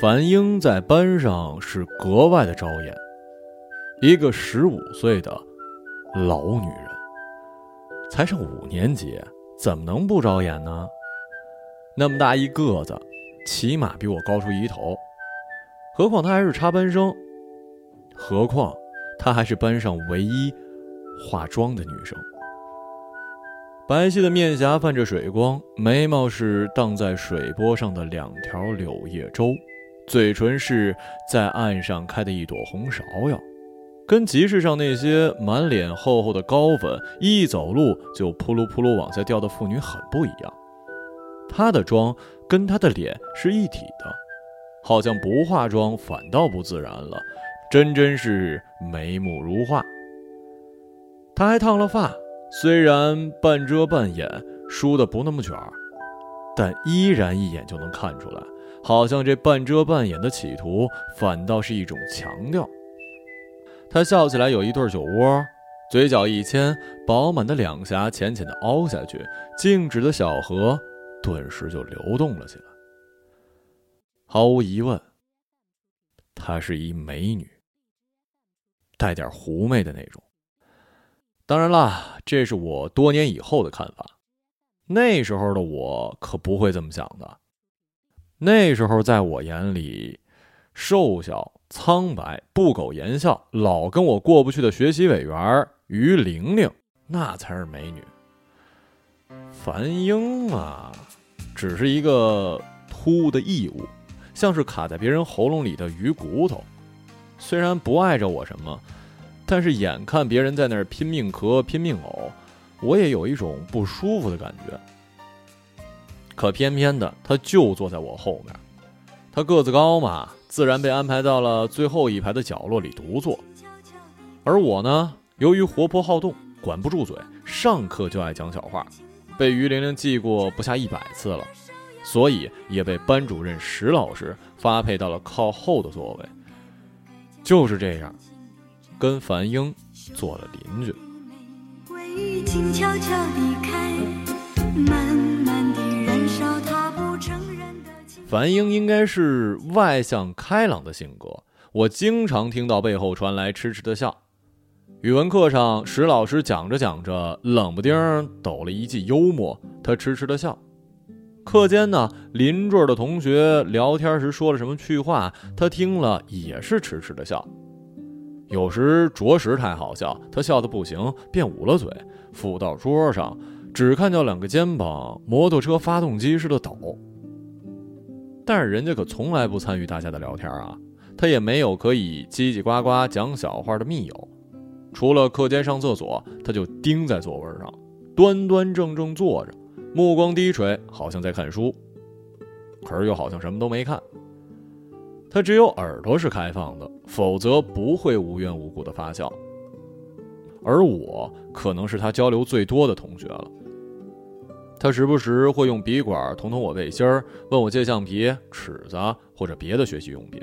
樊英在班上是格外的招眼，一个十五岁的老女人，才上五年级，怎么能不招眼呢？那么大一个子，起码比我高出一头，何况她还是插班生，何况她还是班上唯一化妆的女生。白皙的面颊泛着水光，眉毛是荡在水波上的两条柳叶舟，嘴唇是在岸上开的一朵红芍药，跟集市上那些满脸厚厚的膏粉、一走路就扑噜扑噜往下掉的妇女很不一样。她的妆跟她的脸是一体的，好像不化妆反倒不自然了，真真是眉目如画。她还烫了发。虽然半遮半掩，梳的不那么卷儿，但依然一眼就能看出来，好像这半遮半掩的企图反倒是一种强调。他笑起来有一对酒窝，嘴角一牵，饱满的两颊浅浅的凹下去，静止的小河顿时就流动了起来。毫无疑问，她是一美女，带点狐媚的那种。当然啦，这是我多年以后的看法。那时候的我可不会这么想的。那时候在我眼里，瘦小、苍白、不苟言笑、老跟我过不去的学习委员于玲玲，那才是美女。樊英啊，只是一个突的异物，像是卡在别人喉咙里的鱼骨头。虽然不碍着我什么。但是眼看别人在那儿拼命咳、拼命呕，我也有一种不舒服的感觉。可偏偏的，他就坐在我后面，他个子高嘛，自然被安排到了最后一排的角落里独坐。而我呢，由于活泼好动，管不住嘴，上课就爱讲小话，被于玲玲记过不下一百次了，所以也被班主任石老师发配到了靠后的座位。就是这样。跟樊英做了邻居。樊英应该是外向开朗的性格，我经常听到背后传来痴痴的笑。语文课上，石老师讲着讲着，冷不丁抖了一记幽默，他痴痴的笑。课间呢，邻桌的同学聊天时说了什么趣话，他听了也是痴痴的笑。有时着实太好笑，他笑得不行，便捂了嘴，伏到桌上，只看见两个肩膀摩托车发动机似的抖。但是人家可从来不参与大家的聊天啊，他也没有可以叽叽呱呱讲小话的密友，除了课间上厕所，他就盯在座位上，端端正正坐着，目光低垂，好像在看书，可是又好像什么都没看。他只有耳朵是开放的，否则不会无缘无故的发笑。而我可能是他交流最多的同学了。他时不时会用笔管捅捅我背心儿，问我借橡皮、尺子或者别的学习用品。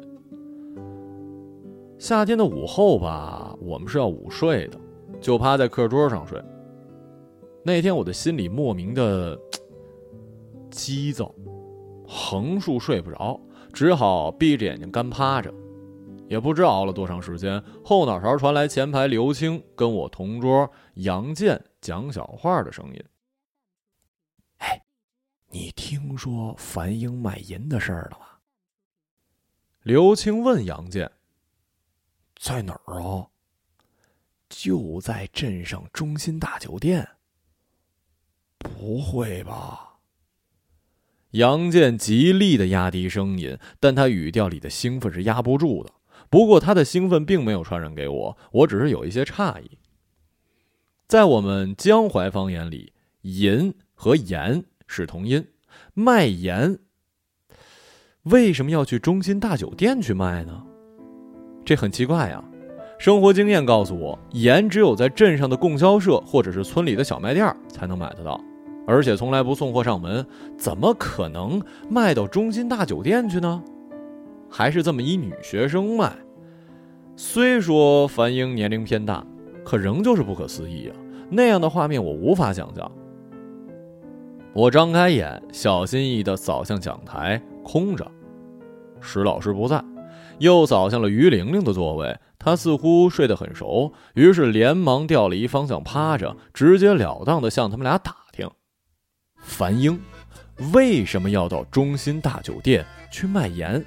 夏天的午后吧，我们是要午睡的，就趴在课桌上睡。那天我的心里莫名的急躁，横竖睡不着。只好闭着眼睛干趴着，也不知熬了多长时间，后脑勺传来前排刘青跟我同桌杨健讲小话的声音：“，你听说樊英卖淫的事儿了吗？”刘青问杨健：“在哪儿啊？”“就在镇上中心大酒店。”“不会吧？”杨健极力的压低声音，但他语调里的兴奋是压不住的。不过他的兴奋并没有传染给我，我只是有一些诧异。在我们江淮方言里，“淫”和“盐”是同音，卖盐为什么要去中心大酒店去卖呢？这很奇怪呀。生活经验告诉我，盐只有在镇上的供销社或者是村里的小卖店才能买得到。而且从来不送货上门，怎么可能卖到中心大酒店去呢？还是这么一女学生卖。虽说樊英年龄偏大，可仍旧是不可思议啊！那样的画面我无法想象。我张开眼，小心翼翼地扫向讲台，空着。石老师不在，又扫向了于玲玲的座位。她似乎睡得很熟，于是连忙调了一方向趴着，直截了当的向他们俩打听：樊英为什么要到中心大酒店去卖盐？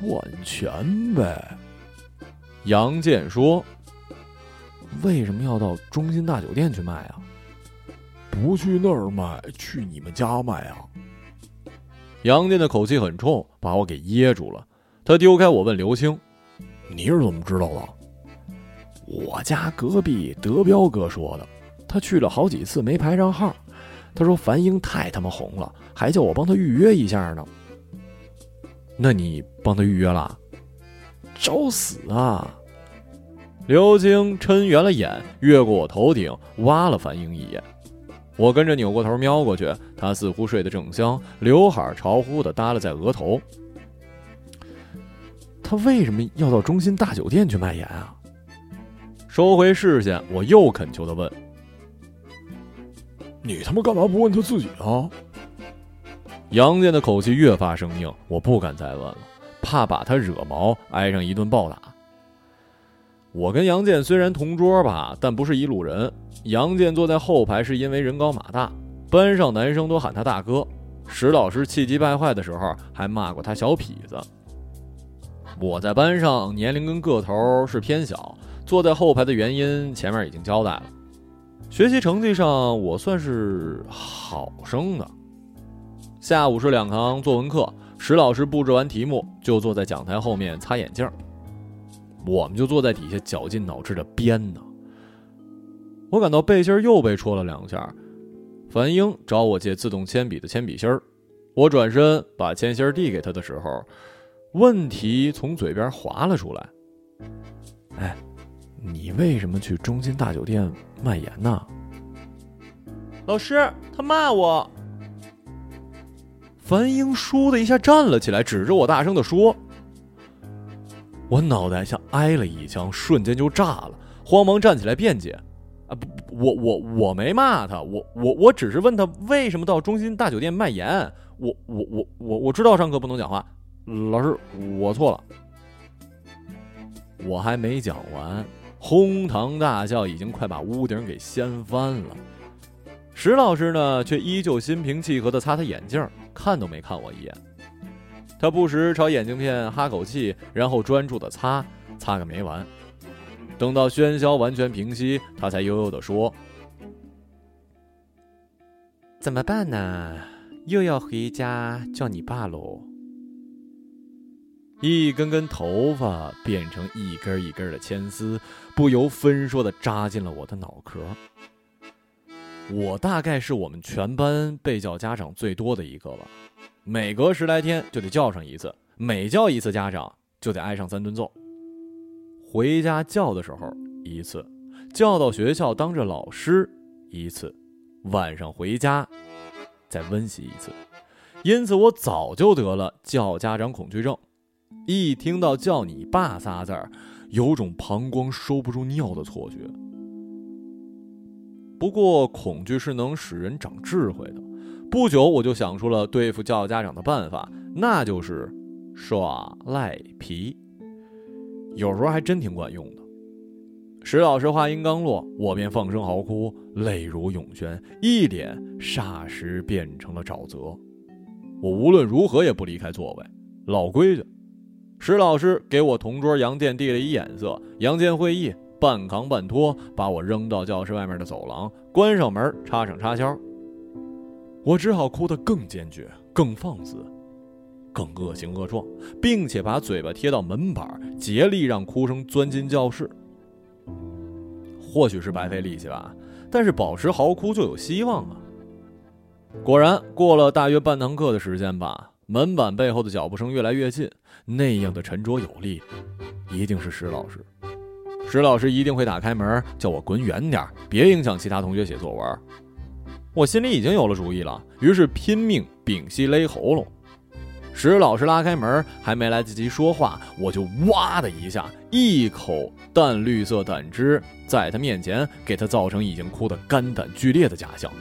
赚钱呗。杨健说：“为什么要到中心大酒店去卖啊？不去那儿卖，去你们家卖啊？”杨健的口气很冲，把我给噎住了。他丢开我，问刘青：“你是怎么知道的？”我家隔壁德彪哥说的。他去了好几次没排上号。他说樊英太他妈红了，还叫我帮他预约一下呢。那你帮他预约了？找死啊！刘青抻圆了眼，越过我头顶，挖了樊英一眼。我跟着扭过头瞄过去，他似乎睡得正香，刘海潮乎的耷拉在额头。他为什么要到中心大酒店去卖盐啊？收回视线，我又恳求的问：“你他妈干嘛不问他自己啊？”杨健的口气越发生硬，我不敢再问了，怕把他惹毛，挨上一顿暴打。我跟杨健虽然同桌吧，但不是一路人。杨健坐在后排是因为人高马大，班上男生都喊他大哥。石老师气急败坏的时候还骂过他小痞子。我在班上年龄跟个头是偏小，坐在后排的原因前面已经交代了。学习成绩上我算是好生的。下午是两堂作文课，石老师布置完题目就坐在讲台后面擦眼镜，我们就坐在底下绞尽脑汁的编呢。我感到背心又被戳了两下，樊英找我借自动铅笔的铅笔芯儿，我转身把铅芯递给他的时候。问题从嘴边滑了出来。哎，你为什么去中心大酒店卖盐呢？老师，他骂我。樊英倏的一下站了起来，指着我大声的说：“我脑袋像挨了一枪，瞬间就炸了，慌忙站起来辩解：啊不，我我我没骂他，我我我只是问他为什么到中心大酒店卖盐。我我我我我知道上课不能讲话。”老师，我错了。我还没讲完，哄堂大笑已经快把屋顶给掀翻了。石老师呢，却依旧心平气和的擦他眼镜，看都没看我一眼。他不时朝眼镜片哈口气，然后专注的擦，擦个没完。等到喧嚣完全平息，他才悠悠的说：“怎么办呢？又要回家叫你爸喽。”一根根头发变成一根一根的牵丝，不由分说的扎进了我的脑壳。我大概是我们全班被叫家长最多的一个吧，每隔十来天就得叫上一次，每叫一次家长就得挨上三顿揍。回家叫的时候一次，叫到学校当着老师一次，晚上回家再温习一次，因此我早就得了叫家长恐惧症。一听到叫你爸仨字儿，有种膀胱收不住尿的错觉。不过恐惧是能使人长智慧的，不久我就想出了对付叫家长的办法，那就是耍赖皮。有时候还真挺管用的。石老师话音刚落，我便放声嚎哭，泪如涌泉，一脸霎时变成了沼泽。我无论如何也不离开座位，老规矩。石老师给我同桌杨健递了一眼色，杨健会意，半扛半拖把我扔到教室外面的走廊，关上门，插上插销。我只好哭得更坚决、更放肆、更恶行恶状，并且把嘴巴贴到门板，竭力让哭声钻进教室。或许是白费力气吧，但是保持嚎哭就有希望啊！果然，过了大约半堂课的时间吧。门板背后的脚步声越来越近，那样的沉着有力，一定是石老师。石老师一定会打开门，叫我滚远点，别影响其他同学写作文。我心里已经有了主意了，于是拼命屏息勒喉咙。石老师拉开门，还没来得及说话，我就哇的一下，一口淡绿色胆汁在他面前给他造成已经哭得肝胆俱裂的假象。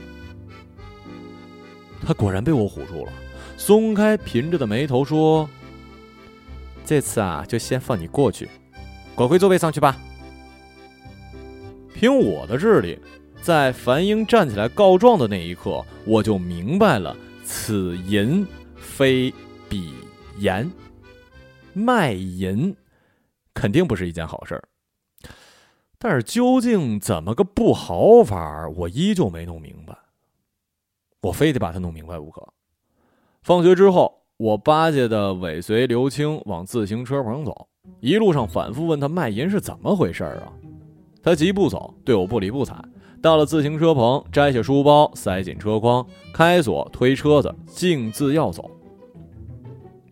他果然被我唬住了。松开平着的眉头说：“这次啊，就先放你过去，滚回座位上去吧。”凭我的智力，在樊英站起来告状的那一刻，我就明白了，此淫非彼言，卖淫肯定不是一件好事儿。但是究竟怎么个不好法儿，我依旧没弄明白。我非得把它弄明白不可。放学之后，我巴结的尾随刘青往自行车棚走，一路上反复问他卖淫是怎么回事啊。他疾步走，对我不理不睬。到了自行车棚，摘下书包，塞进车筐，开锁，推车子，径自要走。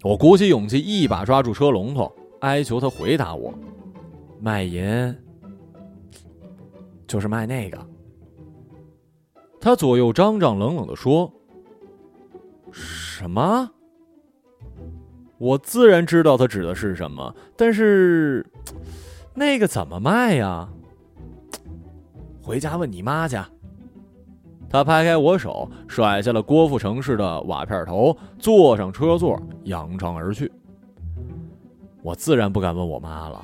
我鼓起勇气，一把抓住车龙头，哀求他回答我：“卖淫就是卖那个。”他左右张张，冷冷的说：“什么？”我自然知道他指的是什么，但是 那个怎么卖呀？回家问你妈去。他拍开我手，甩下了郭富城式的瓦片头，坐上车座，扬长而去。我自然不敢问我妈了，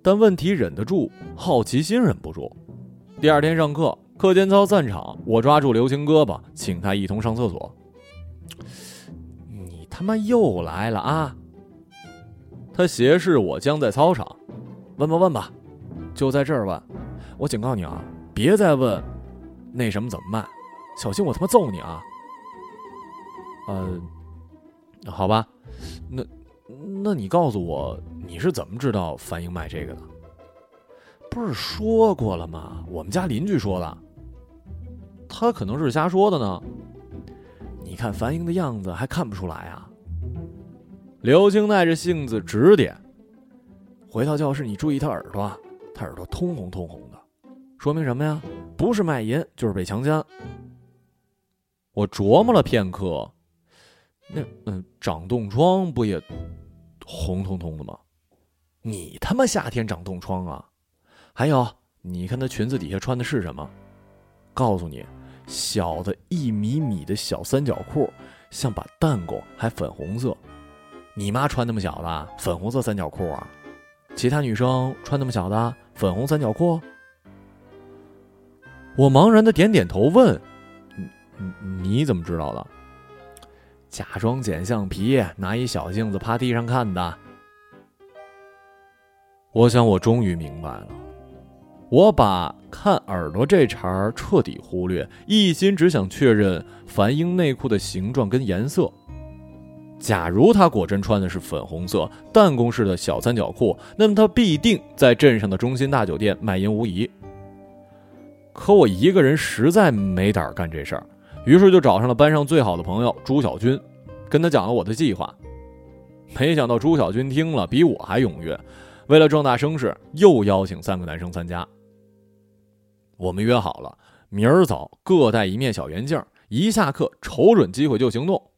但问题忍得住，好奇心忍不住。第二天上课，课间操散场，我抓住刘青胳膊，请他一同上厕所。你他妈又来了啊！他斜视我，僵在操场，问吧问吧，就在这儿问。我警告你啊！别再问，那什么怎么卖？小心我他妈揍你啊！呃，好吧，那那你告诉我，你是怎么知道樊英卖这个的？不是说过了吗？我们家邻居说的。他可能是瞎说的呢。你看樊英的样子，还看不出来啊？刘青耐着性子指点：回到教室，你注意他耳朵，他耳朵通红通红的。说明什么呀？不是卖淫，就是被强奸。我琢磨了片刻，那嗯，长冻疮不也红彤彤的吗？你他妈夏天长冻疮啊？还有，你看她裙子底下穿的是什么？告诉你，小的一米米的小三角裤，像把弹弓，还粉红色。你妈穿那么小的粉红色三角裤啊？其他女生穿那么小的粉红三角裤？我茫然的点点头，问：“你你怎么知道的？”假装捡橡皮，拿一小镜子趴地上看的。我想，我终于明白了。我把看耳朵这茬彻底忽略，一心只想确认樊英内裤的形状跟颜色。假如她果真穿的是粉红色弹弓式的小三角裤，那么她必定在镇上的中心大酒店卖淫无疑。可我一个人实在没胆干这事儿，于是就找上了班上最好的朋友朱小军，跟他讲了我的计划。没想到朱小军听了比我还踊跃，为了壮大声势，又邀请三个男生参加。我们约好了，明儿早各带一面小圆镜，一下课瞅准机会就行动。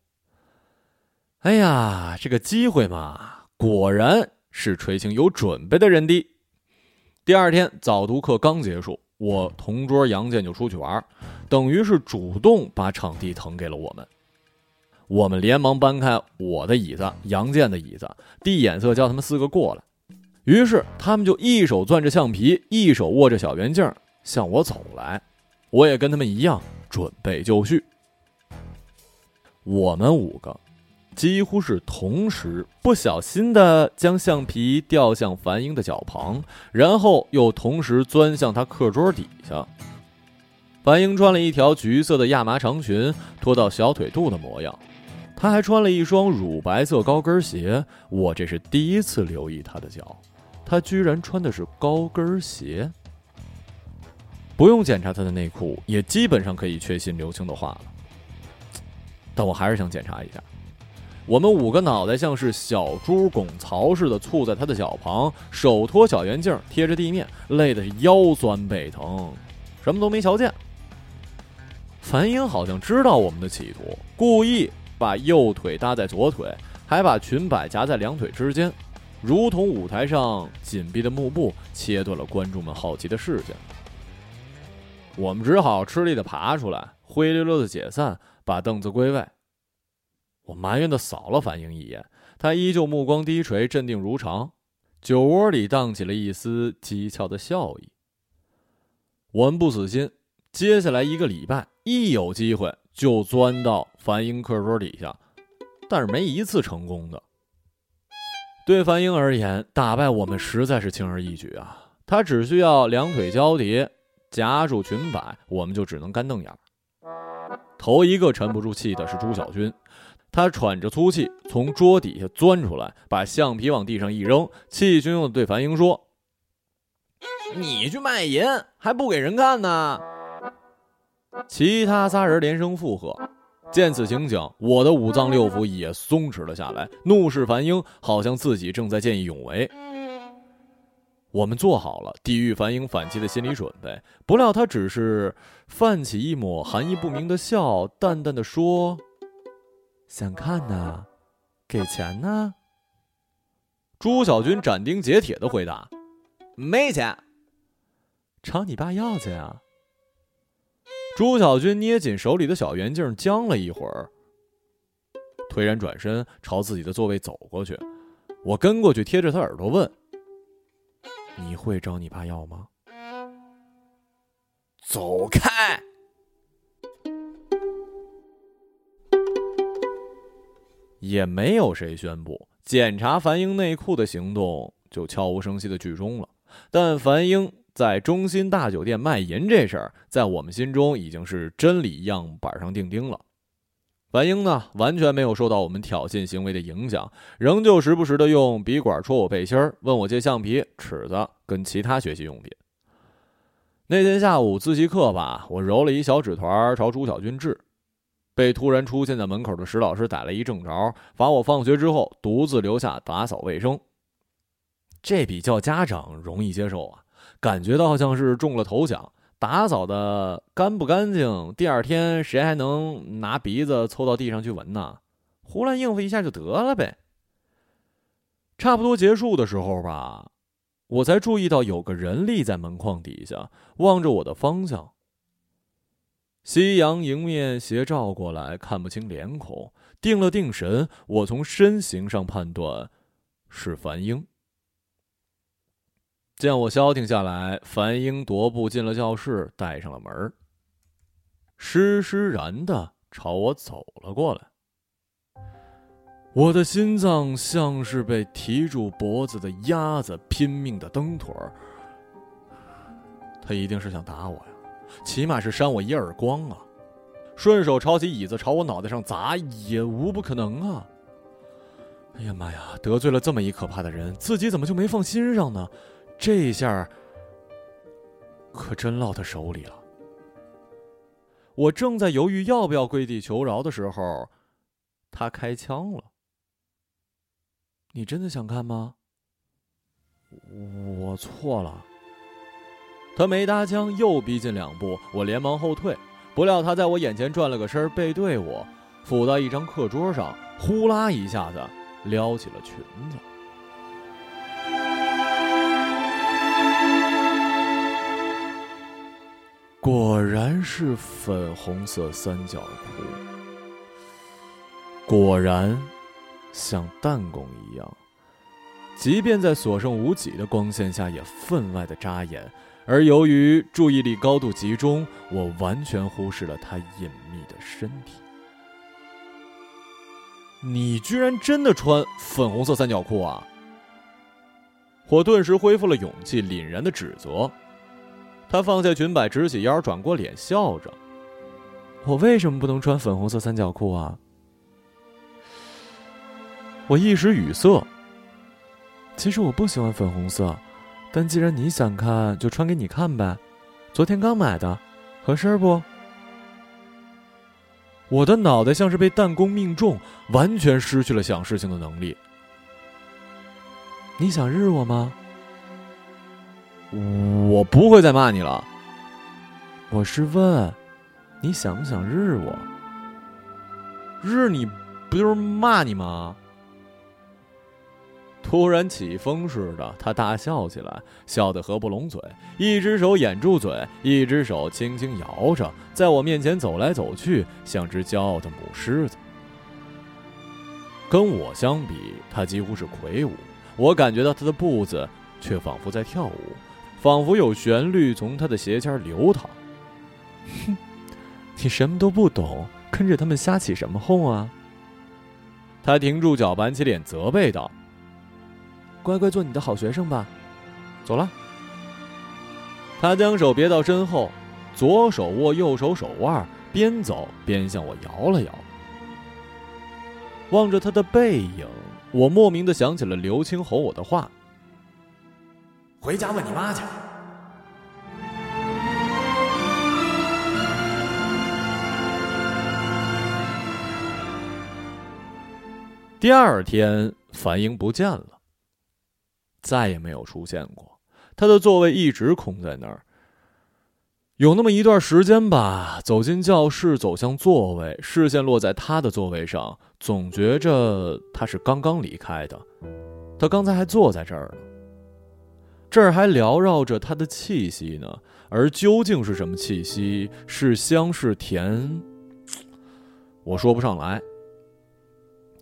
哎呀，这个机会嘛，果然是垂青有准备的人的。第二天早读课刚结束。我同桌杨健就出去玩，等于是主动把场地腾给了我们。我们连忙搬开我的椅子、杨健的椅子，递眼色叫他们四个过来。于是他们就一手攥着橡皮，一手握着小圆镜向我走来。我也跟他们一样准备就绪。我们五个。几乎是同时，不小心的将橡皮掉向樊英的脚旁，然后又同时钻向他课桌底下。樊英穿了一条橘色的亚麻长裙，拖到小腿肚的模样。她还穿了一双乳白色高跟鞋，我这是第一次留意她的脚，她居然穿的是高跟鞋。不用检查她的内裤，也基本上可以确信刘青的话了。但我还是想检查一下。我们五个脑袋像是小猪拱槽似的簇在他的脚旁，手托小圆镜贴着地面，累的是腰酸背疼，什么都没瞧见。樊英好像知道我们的企图，故意把右腿搭在左腿，还把裙摆夹在两腿之间，如同舞台上紧闭的幕布，切断了观众们好奇的视线。我们只好吃力的爬出来，灰溜溜的解散，把凳子归位。我埋怨的扫了樊英一眼，他依旧目光低垂，镇定如常，酒窝里荡起了一丝讥诮的笑意。我们不死心，接下来一个礼拜，一有机会就钻到樊英课桌底下，但是没一次成功的。对樊英而言，打败我们实在是轻而易举啊！他只需要两腿交叠，夹住裙摆，我们就只能干瞪眼。头一个沉不住气的是朱小军，他喘着粗气从桌底下钻出来，把橡皮往地上一扔，气汹汹地对樊英说：“你去卖淫还不给人看呢？”其他仨人连声附和。见此情景，我的五脏六腑也松弛了下来，怒视樊英，好像自己正在见义勇为。我们做好了地狱樊英反击的心理准备，不料他只是泛起一抹含义不明的笑，淡淡的说：“想看呢，给钱呢。”朱小军斩钉截铁的回答：“没钱，朝你爸要去啊。”朱小军捏紧手里的小圆镜，僵了一会儿，颓然转身朝自己的座位走过去。我跟过去，贴着他耳朵问：“你会找你爸要吗？”走开！也没有谁宣布检查樊英内裤的行动就悄无声息的剧终了，但樊英。在中心大酒店卖淫这事儿，在我们心中已经是真理样板上钉钉了。樊英呢，完全没有受到我们挑衅行为的影响，仍旧时不时的用笔管戳我背心，问我借橡皮、尺子跟其他学习用品。那天下午自习课吧，我揉了一小纸团朝朱小军掷，被突然出现在门口的石老师逮了一正着，罚我放学之后独自留下打扫卫生。这比叫家长容易接受啊。感觉到像是中了头奖，打扫的干不干净？第二天谁还能拿鼻子凑到地上去闻呢？胡乱应付一下就得了呗。差不多结束的时候吧，我才注意到有个人立在门框底下，望着我的方向。夕阳迎面斜照过来，看不清脸孔。定了定神，我从身形上判断是樊英。见我消停下来，樊英踱步进了教室，带上了门施施然的朝我走了过来。我的心脏像是被提住脖子的鸭子，拼命的蹬腿儿。他一定是想打我呀，起码是扇我一耳光啊！顺手抄起椅子朝我脑袋上砸，也无不可能啊！哎呀妈呀，得罪了这么一可怕的人，自己怎么就没放心上呢？这一下可真落他手里了。我正在犹豫要不要跪地求饶的时候，他开枪了。你真的想看吗？我错了。他没搭腔，又逼近两步，我连忙后退。不料他在我眼前转了个身，背对我，俯到一张课桌上，呼啦一下子撩起了裙子。果然是粉红色三角裤，果然像弹弓一样，即便在所剩无几的光线下也分外的扎眼。而由于注意力高度集中，我完全忽视了他隐秘的身体。你居然真的穿粉红色三角裤啊！我顿时恢复了勇气，凛然的指责。他放下裙摆，直起腰，转过脸，笑着：“我为什么不能穿粉红色三角裤啊？”我一时语塞。其实我不喜欢粉红色，但既然你想看，就穿给你看呗。昨天刚买的，合身不？我的脑袋像是被弹弓命中，完全失去了想事情的能力。你想日我吗？我不会再骂你了。我是问，你想不想日我？日你不就是骂你吗？突然起风似的，他大笑起来，笑得合不拢嘴，一只手掩住嘴，一只手轻轻摇着，在我面前走来走去，像只骄傲的母狮子。跟我相比，他几乎是魁梧。我感觉到他的步子，却仿佛在跳舞，仿佛有旋律从他的鞋尖流淌。哼，你什么都不懂，跟着他们瞎起什么哄啊？他停住脚，板起脸责备道：“乖乖做你的好学生吧，走了。”他将手别到身后，左手握右手手腕，边走边向我摇了摇。望着他的背影，我莫名的想起了刘青吼我的话：“回家问你妈去。”第二天，樊英不见了，再也没有出现过。他的座位一直空在那儿。有那么一段时间吧，走进教室，走向座位，视线落在他的座位上，总觉着他是刚刚离开的。他刚才还坐在这儿呢，这儿还缭绕着他的气息呢。而究竟是什么气息？是香是甜？我说不上来。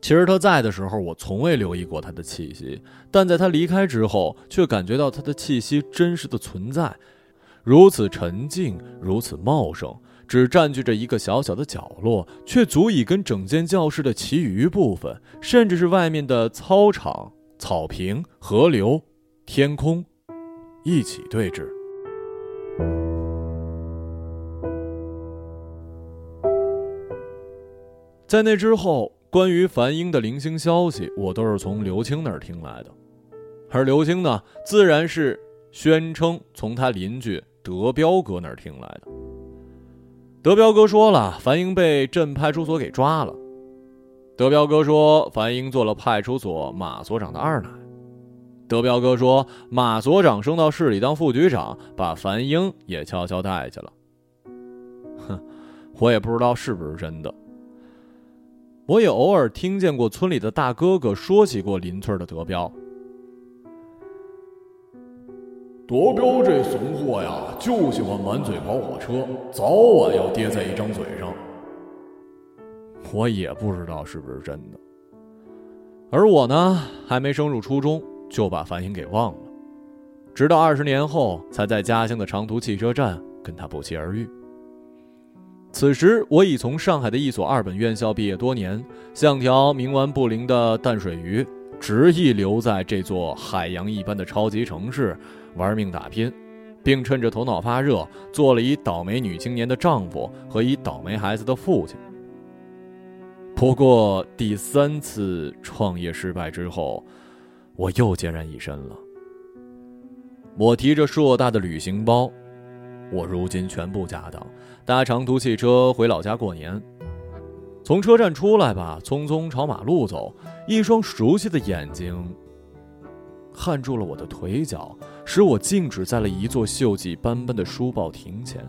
其实他在的时候，我从未留意过他的气息，但在他离开之后，却感觉到他的气息真实的存在。如此沉静，如此茂盛，只占据着一个小小的角落，却足以跟整间教室的其余部分，甚至是外面的操场、草坪、河流、天空，一起对峙。在那之后，关于樊英的零星消息，我都是从刘青那儿听来的，而刘青呢，自然是宣称从他邻居。德彪哥那儿听来的。德彪哥说了，樊英被镇派出所给抓了。德彪哥说，樊英做了派出所马所长的二奶。德彪哥说，马所长升到市里当副局长，把樊英也悄悄带去了。哼，我也不知道是不是真的。我也偶尔听见过村里的大哥哥说起过邻村的德彪。德彪这怂货呀，就喜欢满嘴跑火车，早晚要跌在一张嘴上。我也不知道是不是真的。而我呢，还没升入初中，就把樊英给忘了，直到二十年后，才在家乡的长途汽车站跟他不期而遇。此时，我已从上海的一所二本院校毕业多年，像条冥顽不灵的淡水鱼，执意留在这座海洋一般的超级城市。玩命打拼，并趁着头脑发热，做了一倒霉女青年的丈夫和一倒霉孩子的父亲。不过第三次创业失败之后，我又孑然一身了。我提着硕大的旅行包，我如今全部家当，搭长途汽车回老家过年。从车站出来吧，匆匆朝马路走，一双熟悉的眼睛焊住了我的腿脚。使我静止在了一座锈迹斑斑的书报亭前。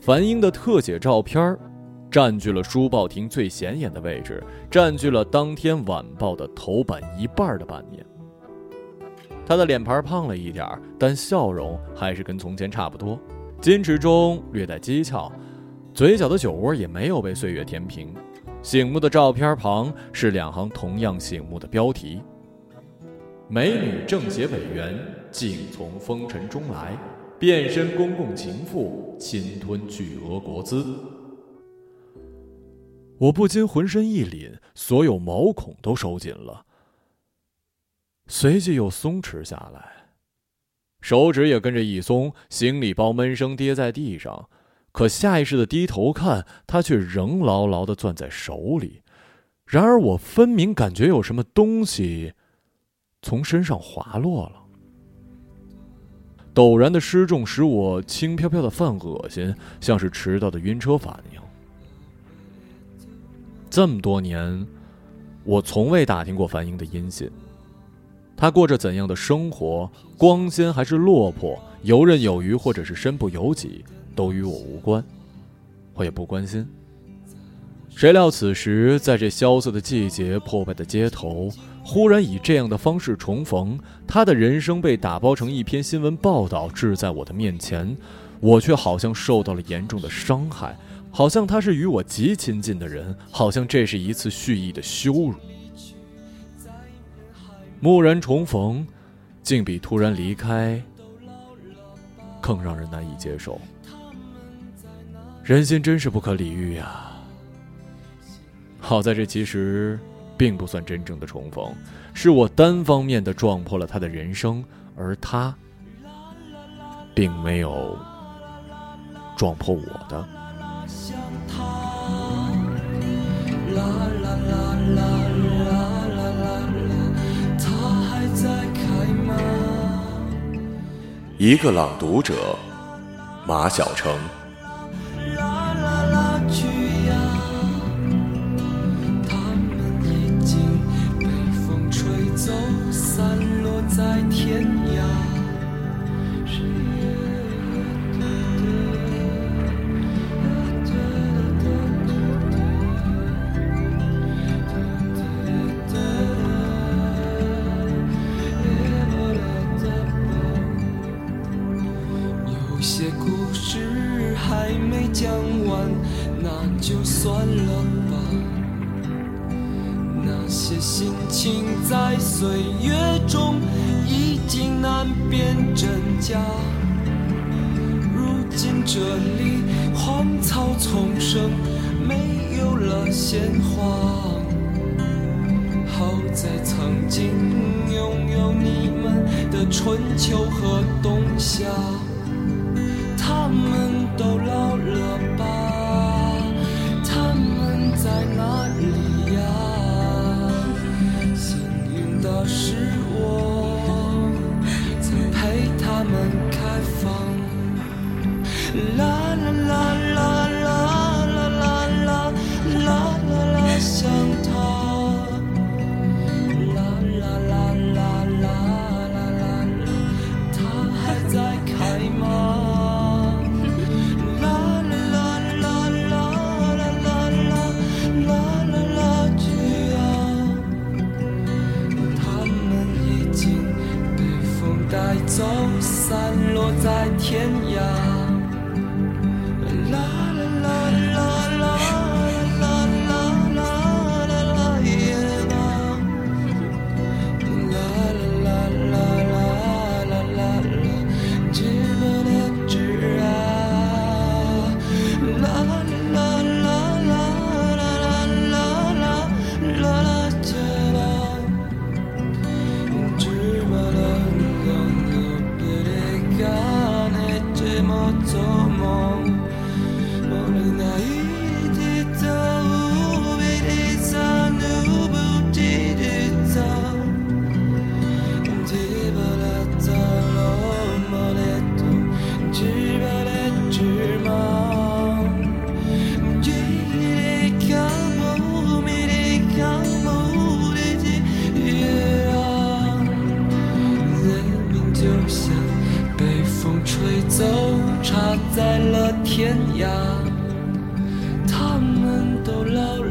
樊英的特写照片占据了书报亭最显眼的位置，占据了当天晚报的头版一半的版面。他的脸盘胖了一点但笑容还是跟从前差不多，矜持中略带讥诮，嘴角的酒窝也没有被岁月填平。醒目的照片旁是两行同样醒目的标题。美女政协委员竟从风尘中来，变身公共情妇，侵吞巨额国资。我不禁浑身一凛，所有毛孔都收紧了，随即又松弛下来，手指也跟着一松，行李包闷声跌在地上。可下意识的低头看，它却仍牢牢的攥在手里。然而我分明感觉有什么东西。从身上滑落了，陡然的失重使我轻飘飘的犯恶心，像是迟到的晕车反应。这么多年，我从未打听过樊英的音信，她过着怎样的生活，光鲜还是落魄，游刃有余或者是身不由己，都与我无关，我也不关心。谁料此时，在这萧瑟的季节、破败的街头，忽然以这样的方式重逢，他的人生被打包成一篇新闻报道，置在我的面前，我却好像受到了严重的伤害，好像他是与我极亲近的人，好像这是一次蓄意的羞辱。蓦然重逢，竟比突然离开更让人难以接受。人心真是不可理喻呀！好在这其实并不算真正的重逢，是我单方面的撞破了他的人生，而他并没有撞破我的。一个朗读者，马晓成。鲜花。好在曾经拥有你们的春秋和冬夏，在了天涯，他们都老了